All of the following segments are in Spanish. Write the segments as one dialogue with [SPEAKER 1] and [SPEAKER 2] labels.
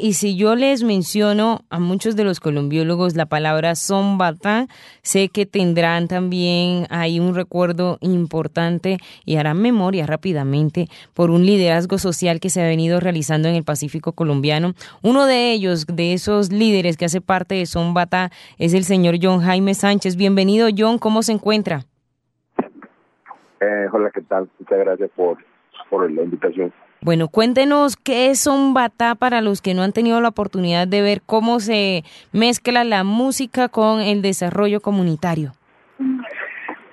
[SPEAKER 1] Y si yo les menciono a muchos de los colombiólogos la palabra Sombata, sé que tendrán también ahí un recuerdo importante y harán memoria rápidamente por un liderazgo social que se ha venido realizando en el Pacífico colombiano. Uno de ellos, de esos líderes que hace parte de Sombata, es el señor John Jaime Sánchez. Bienvenido, John, ¿cómo se encuentra?
[SPEAKER 2] Eh, hola, ¿qué tal? Muchas gracias por, por la invitación.
[SPEAKER 1] Bueno, cuéntenos qué es un batá para los que no han tenido la oportunidad de ver cómo se mezcla la música con el desarrollo comunitario.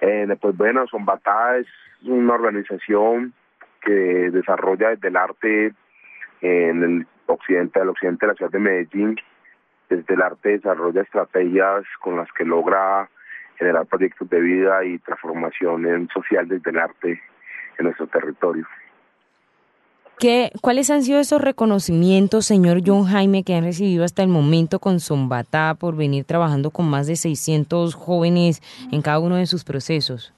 [SPEAKER 2] Eh, pues bueno, Batá es una organización que desarrolla desde el arte en el occidente, del occidente de la ciudad de Medellín. Desde el arte desarrolla estrategias con las que logra generar proyectos de vida y transformación social desde el arte en nuestro territorio.
[SPEAKER 1] ¿Qué, ¿Cuáles han sido esos reconocimientos, señor John Jaime, que han recibido hasta el momento con Zombatá por venir trabajando con más de 600 jóvenes en cada uno de sus procesos?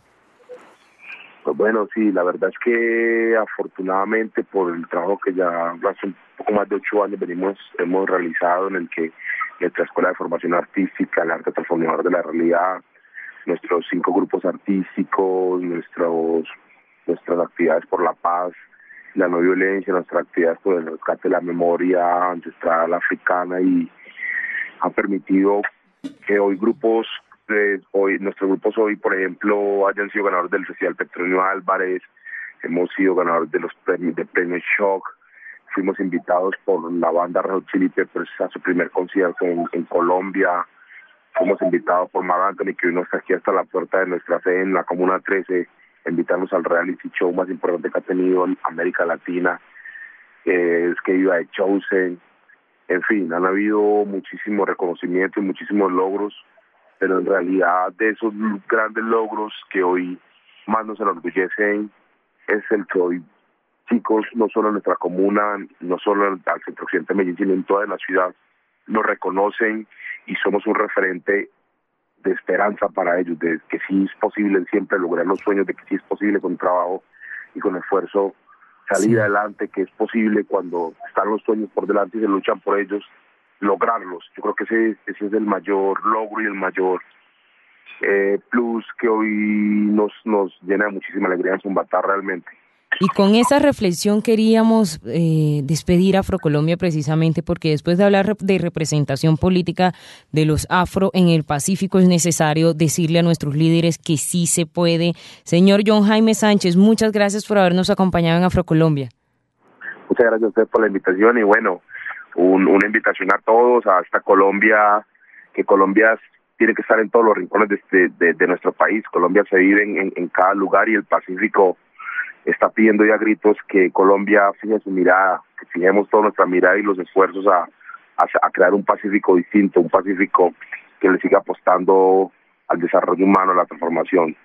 [SPEAKER 2] Pues bueno, sí, la verdad es que afortunadamente por el trabajo que ya hace un poco más de ocho años venimos hemos realizado en el que nuestra Escuela de Formación Artística, el Arte Transformador de la Realidad, nuestros cinco grupos artísticos, nuestros nuestras actividades por la paz, la no violencia, nuestra actividad por el rescate de la memoria ancestral africana y ha permitido que hoy grupos, hoy nuestros grupos hoy, por ejemplo, hayan sido ganadores del Festival Petronio Álvarez, hemos sido ganadores de los premios de Premio Shock, fuimos invitados por la banda Red Chili Peppers a su primer concierto en, Colombia, fuimos invitados por Mar Anthony que vino hasta aquí hasta la puerta de nuestra sede en la Comuna 13 invitarnos al reality show más importante que ha tenido en América Latina, es que iba de Chosen. En fin, han habido muchísimos reconocimientos muchísimos logros, pero en realidad de esos grandes logros que hoy más nos enorgullecen es el que hoy chicos, no solo en nuestra comuna, no solo al centro occidente de Medellín, sino en toda la ciudad, nos reconocen y somos un referente de esperanza para ellos, de que sí es posible siempre lograr los sueños, de que sí es posible con trabajo y con esfuerzo salir adelante, que es posible cuando están los sueños por delante y se luchan por ellos, lograrlos. Yo creo que ese, ese es el mayor logro y el mayor eh, plus que hoy nos, nos llena de muchísima alegría en Zumbatar realmente.
[SPEAKER 1] Y con esa reflexión queríamos eh, despedir Afrocolombia precisamente porque después de hablar de representación política de los afro en el Pacífico es necesario decirle a nuestros líderes que sí se puede. Señor John Jaime Sánchez, muchas gracias por habernos acompañado en Afrocolombia.
[SPEAKER 2] Muchas gracias a usted por la invitación y bueno, una invitación a todos, a esta Colombia, que Colombia tiene que estar en todos los rincones de, de, nuestro país. Colombia se vive en cada lugar y el Pacífico está pidiendo ya gritos que Colombia fije su mirada, que fijemos toda nuestra mirada y los esfuerzos a, a, crear un Pacífico distinto, un Pacífico que le siga apostando al desarrollo humano, a la transformación.